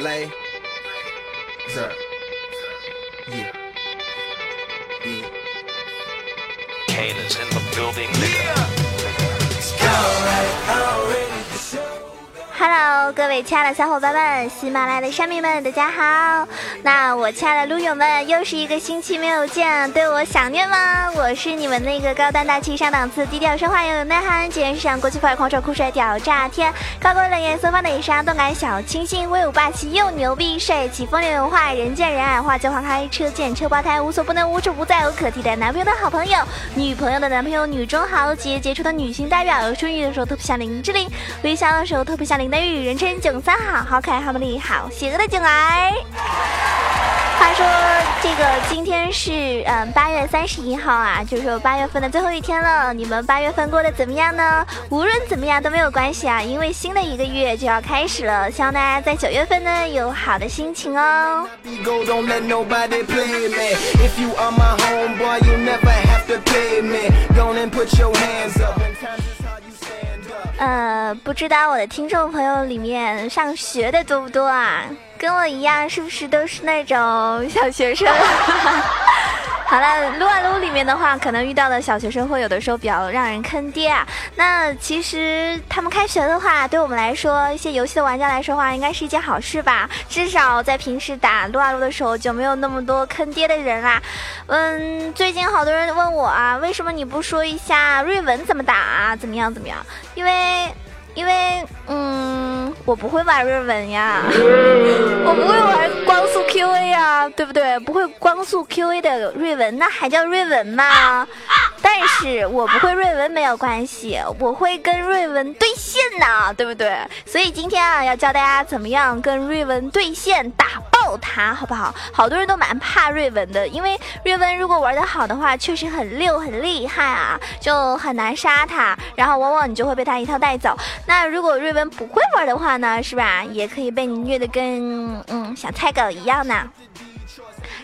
Lay. Sir. Yeah. Yeah. Kane is in the building, nigga. Hello，各位亲爱的小伙伴们，喜马拉雅的山民们，大家好。那我亲爱的撸友们，又是一个星期没有见，对我想念吗？我是你们那个高端大气上档次、低调奢华又有内涵、简约时尚、国际范儿、狂拽酷帅屌炸天、高贵冷艳色发的莎、动感小清新、威武霸气又牛逼、帅气风流有话、人见人爱、花见花开、车见车爆胎、无所不能、无处不在、无可替代男朋友的好朋友、女朋友的男朋友、女中豪杰、杰出的女性代表、顺语的时候特别像林志玲，微笑的时候特别像林黛玉，人称囧三好，好可爱，好美丽，好邪恶的囧儿。话说这个今天是嗯八月三十一号啊，就是说八月份的最后一天了。你们八月份过得怎么样呢？无论怎么样都没有关系啊，因为新的一个月就要开始了。希望大家在九月份呢有好的心情哦。呃，不知道我的听众朋友里面上学的多不多啊？跟我一样，是不是都是那种小学生？好了，撸啊撸里面的话，可能遇到的小学生会有的时候比较让人坑爹啊。那其实他们开学的话，对我们来说，一些游戏的玩家来说的话，应该是一件好事吧？至少在平时打撸啊撸的时候，就没有那么多坑爹的人啦。嗯，最近好多人问我啊，为什么你不说一下瑞文怎么打啊？怎么样怎么样？因为。因为，嗯，我不会玩瑞文呀，我不会玩光速 QA 呀，对不对？不会光速 QA 的瑞文，那还叫瑞文吗？但是我不会瑞文没有关系，我会跟瑞文对线呢，对不对？所以今天啊，要教大家怎么样跟瑞文对线，打他，好不好？好多人都蛮怕瑞文的，因为瑞文如果玩得好的话，确实很溜很厉害啊，就很难杀他，然后往往你就会被他一套带走。那如果瑞文不会玩的话呢，是吧？也可以被你虐得跟嗯小菜狗一样呢。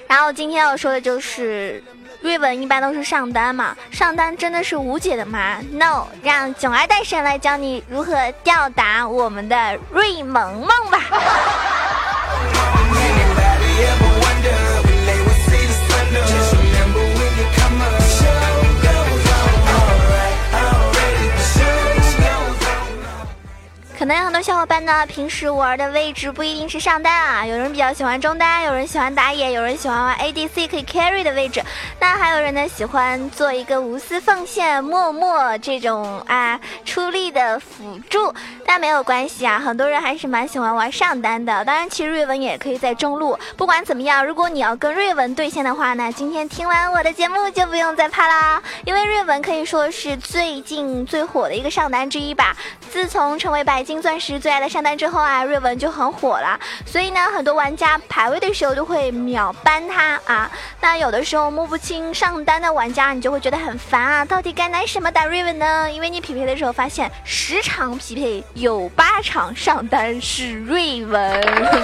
然后今天要说的就是。瑞文一般都是上单嘛，上单真的是无解的吗？No，让囧儿大神来教你如何吊打我们的瑞萌萌吧。可能有很多小伙伴呢，平时玩的位置不一定是上单啊，有人比较喜欢中单，有人喜欢打野，有人喜欢玩 ADC 可以 carry 的位置，那还有人呢喜欢做一个无私奉献、默默这种啊出力的辅助，但没有关系啊，很多人还是蛮喜欢玩上单的。当然，其实瑞文也可以在中路。不管怎么样，如果你要跟瑞文对线的话呢，今天听完我的节目就不用再怕啦，因为瑞文可以说是最近最火的一个上单之一吧。自从成为白金钻石最爱的上单之后啊，瑞文就很火了。所以呢，很多玩家排位的时候都会秒搬他啊。那有的时候摸不清上单的玩家，你就会觉得很烦啊。到底该拿什么打瑞文呢？因为你匹配的时候发现，十场匹配有八场上单是瑞文。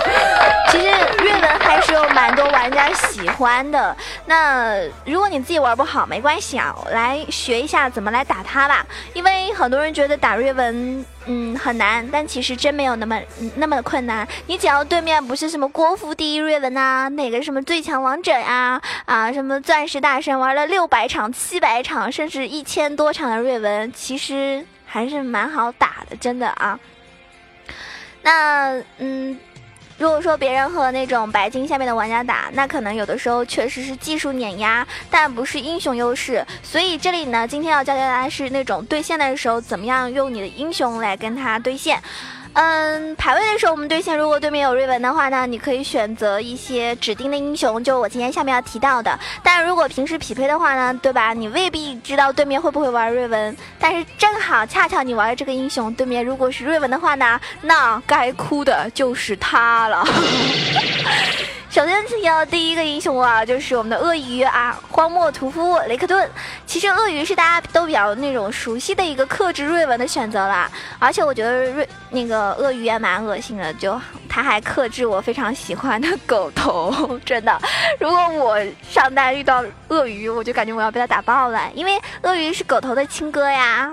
其实瑞文还是有蛮多玩家喜欢的。那如果你自己玩不好，没关系啊，我来学一下怎么来打他吧。因为很多人觉得打瑞文，嗯，很难，但其实真没有那么、那么困难。你只要对面不是什么国服第一瑞文啊，哪个什么最强王者呀、啊，什么钻石大神玩了六百场、七百场，甚至一千多场的瑞文，其实还是蛮好打的，真的啊。那嗯。如果说别人和那种白金下面的玩家打，那可能有的时候确实是技术碾压，但不是英雄优势。所以这里呢，今天要教大家是那种对线的时候，怎么样用你的英雄来跟他对线。嗯，排位的时候我们对线，如果对面有瑞文的话呢，你可以选择一些指定的英雄，就我今天下面要提到的。但如果平时匹配的话呢，对吧？你未必知道对面会不会玩瑞文，但是正好恰巧你玩的这个英雄，对面如果是瑞文的话呢，那该哭的就是他了。首先提到第一个英雄啊，就是我们的鳄鱼啊，荒漠屠夫雷克顿。其实鳄鱼是大家都比较那种熟悉的一个克制瑞文的选择啦，而且我觉得瑞那个鳄鱼也蛮恶心的，就他还克制我非常喜欢的狗头，真的。如果我上单遇到鳄鱼，我就感觉我要被他打爆了，因为鳄鱼是狗头的亲哥呀。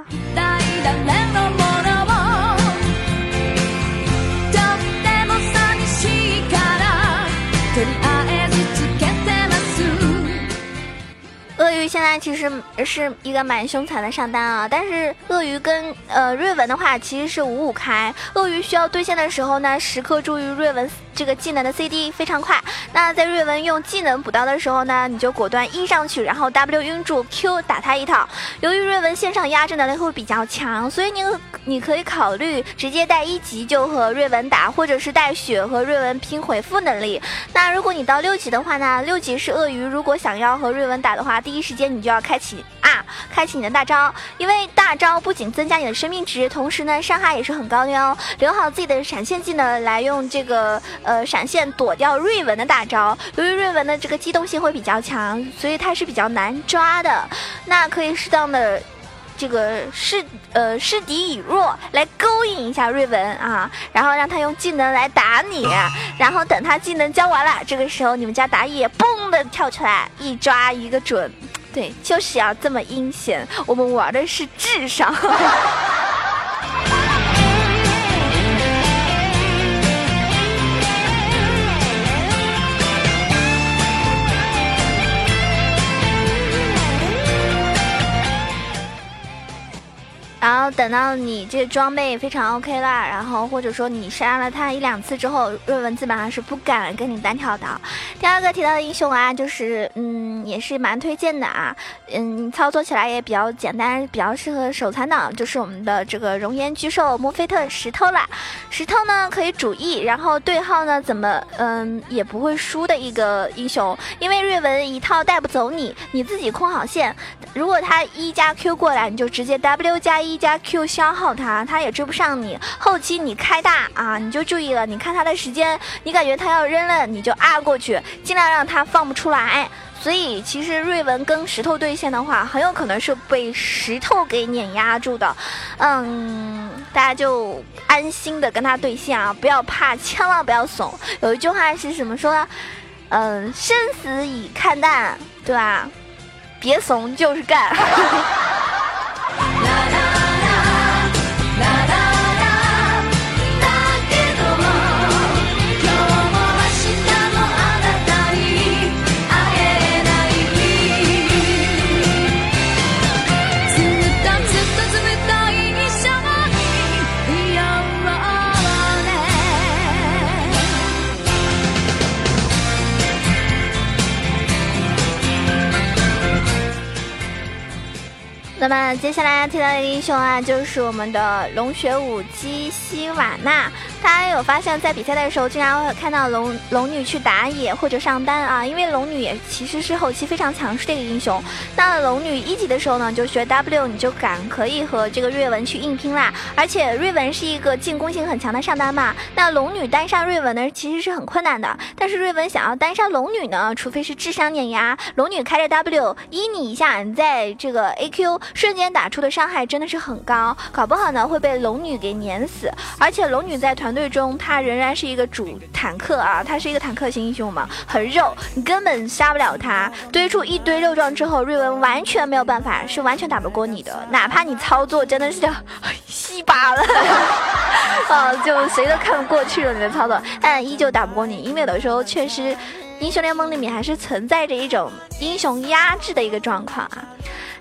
现在其实是一个蛮凶残的上单啊，但是鳄鱼跟呃瑞文的话其实是五五开，鳄鱼需要对线的时候呢，时刻注意瑞文这个技能的 CD 非常快。那在瑞文用技能补刀的时候呢，你就果断 E 上去，然后 W 晕住 Q 打他一套。由于瑞文线上压制能力会比较强，所以你你可以考虑直接带一级就和瑞文打，或者是带血和瑞文拼回复能力。那如果你到六级的话呢，六级是鳄鱼，如果想要和瑞文打的话，第一时间你就要开启啊，开启你的大招，因为大招不仅增加你的生命值，同时呢伤害也是很高的哟。留好自己的闪现技能来用这个呃闪现躲掉瑞文的大招。由于瑞文的这个机动性会比较强，所以它是比较难抓的。那可以适当的。这个示呃示敌以弱来勾引一下瑞文啊，然后让他用技能来打你，然后等他技能交完了，这个时候你们家打野嘣的跳出来一抓一个准，对，就是要这么阴险，我们玩的是智商。然后等到你这装备非常 OK 啦，然后或者说你杀了他一两次之后，瑞文基本上是不敢跟你单挑的。第二个提到的英雄啊，就是嗯，也是蛮推荐的啊，嗯，操作起来也比较简单，比较适合手残党，就是我们的这个熔岩巨兽墨菲特石头啦。石头呢可以主 E，然后对号呢怎么嗯也不会输的一个英雄，因为瑞文一套带不走你，你自己控好线，如果他一加 Q 过来，你就直接 W 加一。加 Q 消耗他，他也追不上你。后期你开大啊，你就注意了。你看他的时间，你感觉他要扔了，你就 R 过去，尽量让他放不出来。所以其实瑞文跟石头对线的话，很有可能是被石头给碾压住的。嗯，大家就安心的跟他对线啊，不要怕，千万不要怂。有一句话是什么说呢？嗯，生死已看淡，对吧？别怂，就是干。那接下来要提到的英雄啊，就是我们的龙血武姬希瓦娜。大家有发现，在比赛的时候，经常会看到龙龙女去打野或者上单啊，因为龙女也其实是后期非常强势的一个英雄。那龙女一级的时候呢，就学 W，你就敢可以和这个瑞文去硬拼啦。而且瑞文是一个进攻性很强的上单嘛，那龙女单杀瑞文呢，其实是很困难的。但是瑞文想要单杀龙女呢，除非是智商碾压，龙女开着 W 一你一下，你在这个 AQ 瞬间打出的伤害真的是很高，搞不好呢会被龙女给碾死。而且龙女在团。团队中，他仍然是一个主坦克啊，他是一个坦克型英雄嘛，很肉，你根本杀不了他。堆出一堆肉状之后，瑞文完全没有办法，是完全打不过你的，哪怕你操作真的是叫稀 巴了，啊，就谁都看不过去了你的操作，但依旧打不过你，因为有的时候确实，英雄联盟里面还是存在着一种英雄压制的一个状况啊。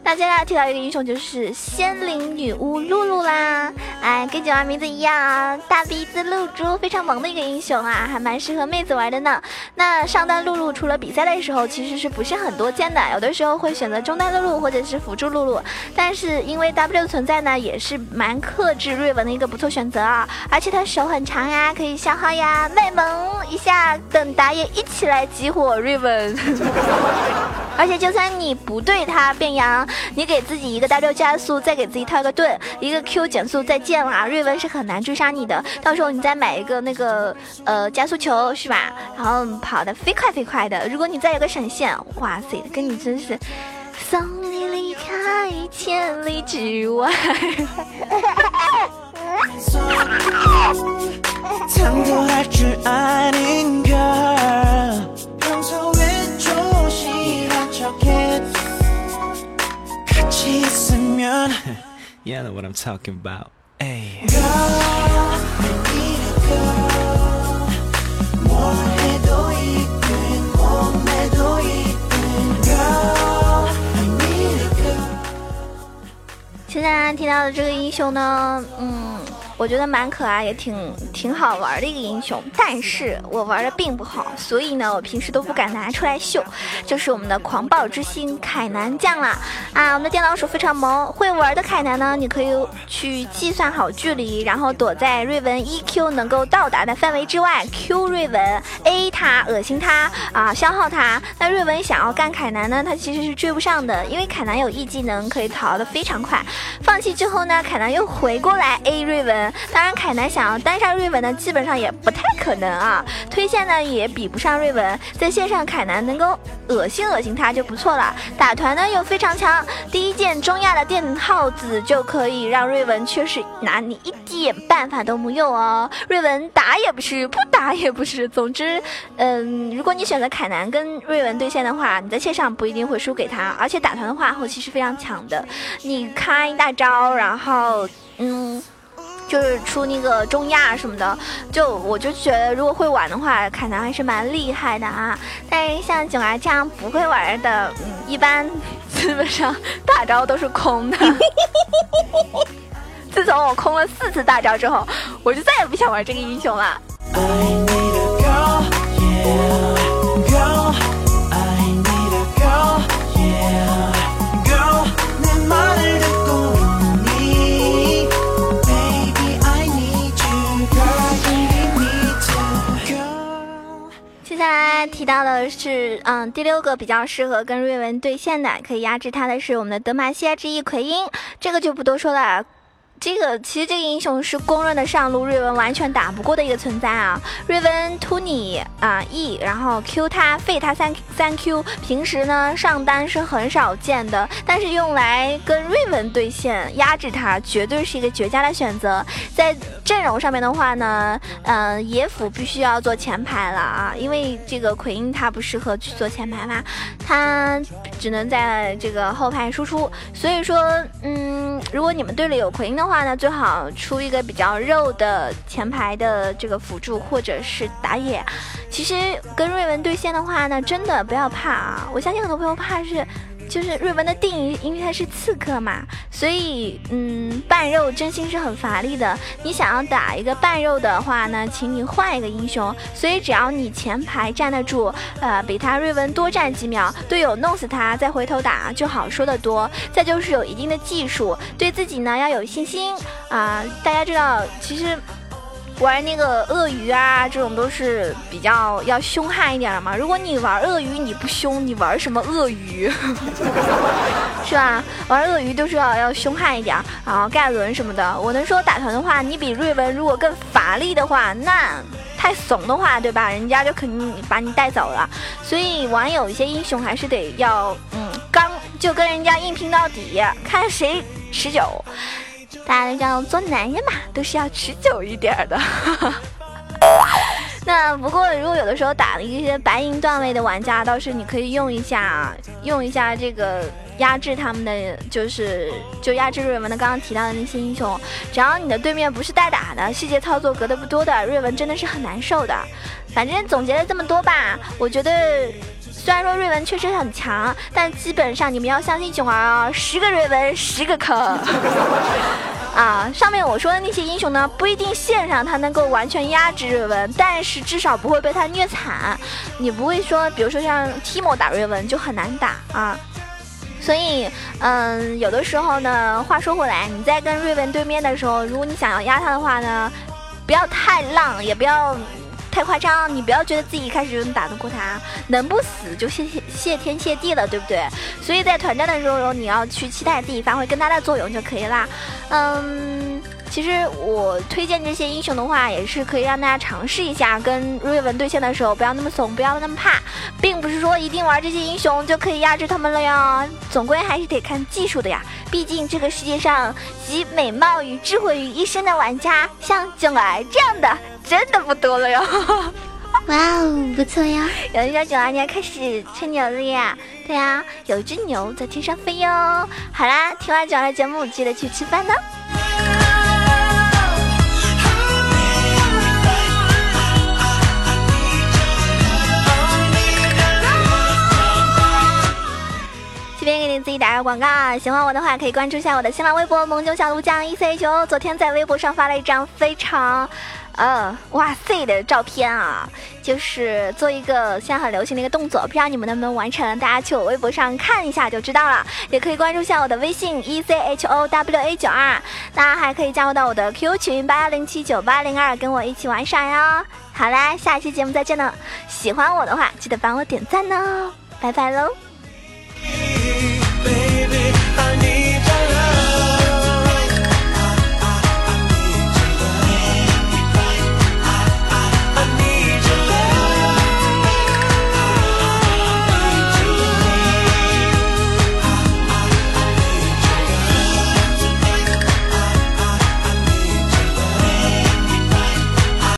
那接下来提到一个英雄就是仙灵女巫露露啦，哎，跟九儿名字一样啊，大鼻子露珠，非常萌的一个英雄啊，还蛮适合妹子玩的呢。那上单露露除了比赛的时候其实是不是很多见的，有的时候会选择中单露露或者是辅助露露，但是因为 W 存在呢，也是蛮克制瑞文的一个不错选择啊，而且他手很长呀，可以消耗呀，卖萌一下，等打野一起来集火瑞文，而且就算你不对他变羊。你给自己一个 W 加速，再给自己套个盾，一个 Q 减速，再见啦！瑞文是很难追杀你的。到时候你再买一个那个呃加速球，是吧？然后跑得飞快飞快的。如果你再有个闪现，哇塞，跟你真是送你离开千里之外。现在大家听到的这个英雄呢，嗯。我觉得蛮可爱，也挺挺好玩的一个英雄。但是我玩的并不好，所以呢，我平时都不敢拿出来秀。就是我们的狂暴之星凯南酱啦！啊，我们的电脑鼠非常萌，会玩的凯南呢，你可以去计算好距离，然后躲在瑞文 EQ 能够到达的范围之外，Q 瑞文 A 他恶心他啊，消耗他。那瑞文想要干凯南呢，他其实是追不上的，因为凯南有 E 技能可以逃得非常快。放弃之后呢，凯南又回过来 A 瑞文。当然，凯南想要单杀瑞文呢，基本上也不太可能啊。推线呢也比不上瑞文，在线上凯南能够恶心恶心他就不错了。打团呢又非常强，第一件中亚的电耗子就可以让瑞文确实拿你一点办法都没有哦。瑞文打也不是，不打也不是。总之，嗯，如果你选择凯南跟瑞文对线的话，你在线上不一定会输给他，而且打团的话后期是非常强的。你开大招，然后嗯。就是出那个中亚什么的，就我就觉得如果会玩的话，凯南还是蛮厉害的啊。但是像囧儿这样不会玩的，嗯，一般基本上大招都是空的。自从我空了四次大招之后，我就再也不想玩这个英雄了。I need a girl, yeah, 提到的是，嗯，第六个比较适合跟瑞文对线的，可以压制他的是我们的德玛西亚之翼奎因，这个就不多说了。这个其实这个英雄是公认的上路瑞文完全打不过的一个存在啊！瑞文突你啊 E，然后 Q 他废他三三 Q，平时呢上单是很少见的，但是用来跟瑞文对线压制他，绝对是一个绝佳的选择。在阵容上面的话呢，嗯、野辅必须要做前排了啊，因为这个奎因他不适合去做前排嘛，他只能在这个后排输出。所以说，嗯，如果你们队里有奎因的话呢，最好出一个比较肉的前排的这个辅助或者是打野。其实跟瑞文对线的话呢，真的不要怕啊！我相信很多朋友怕是。就是瑞文的定义，因为他是刺客嘛，所以嗯，半肉真心是很乏力的。你想要打一个半肉的话呢，请你换一个英雄。所以只要你前排站得住，呃，比他瑞文多站几秒，队友弄死他，再回头打就好说的多。再就是有一定的技术，对自己呢要有信心啊、大家知道，其实。玩那个鳄鱼啊，这种都是比较要凶悍一点的嘛。如果你玩鳄鱼你不凶，你玩什么鳄鱼？是吧？玩鳄鱼都是要要凶悍一点，然后盖伦什么的。我能说打团的话，你比瑞文如果更乏力的话，那太怂的话，对吧？人家就肯定把你带走了。所以玩有一些英雄还是得要，嗯，刚就跟人家硬拼到底，看谁持久。大家都知道，做男人嘛，都是要持久一点儿的。那不过，如果有的时候打了一些白银段位的玩家，倒是你可以用一下，用一下这个压制他们的，就是就压制瑞文的刚刚提到的那些英雄。只要你的对面不是代打的，细节操作隔得不多的，瑞文真的是很难受的。反正总结了这么多吧，我觉得。虽然说瑞文确实很强，但基本上你们要相信囧儿啊，十个瑞文十个坑。啊，上面我说的那些英雄呢，不一定线上他能够完全压制瑞文，但是至少不会被他虐惨。你不会说，比如说像 Timo 打瑞文就很难打啊。所以，嗯，有的时候呢，话说回来，你在跟瑞文对面的时候，如果你想要压他的话呢，不要太浪，也不要。太夸张，你不要觉得自己一开始就能打得过他，能不死就谢谢谢天谢地了，对不对？所以在团战的时候，你要去期待自己发挥更大的作用就可以啦。嗯，其实我推荐这些英雄的话，也是可以让大家尝试一下，跟瑞文对线的时候不要那么怂，不要那么怕，并不是说一定玩这些英雄就可以压制他们了哟。总归还是得看技术的呀，毕竟这个世界上集美貌与智慧于一身的玩家，像囧儿这样的真的不多了哟。哇哦，不错呀！有人说九儿你要开始吹牛了呀？对呀、有一只牛在天上飞哟。好啦，听完九儿的节目，记得去吃饭呢。广告！喜欢我的话，可以关注一下我的新浪微博“萌九小鹿酱 E C H O”。昨天在微博上发了一张非常，呃，哇塞的照片啊，就是做一个现在很流行的一个动作，不知道你们能不能完成？大家去我微博上看一下就知道了。也可以关注一下我的微信 E C H O W A 九二，当然还可以加入到我的 QQ 群八幺零七九八零二，跟我一起玩耍哟。好啦，下一期节目再见了。喜欢我的话，记得帮我点赞哦，拜拜喽。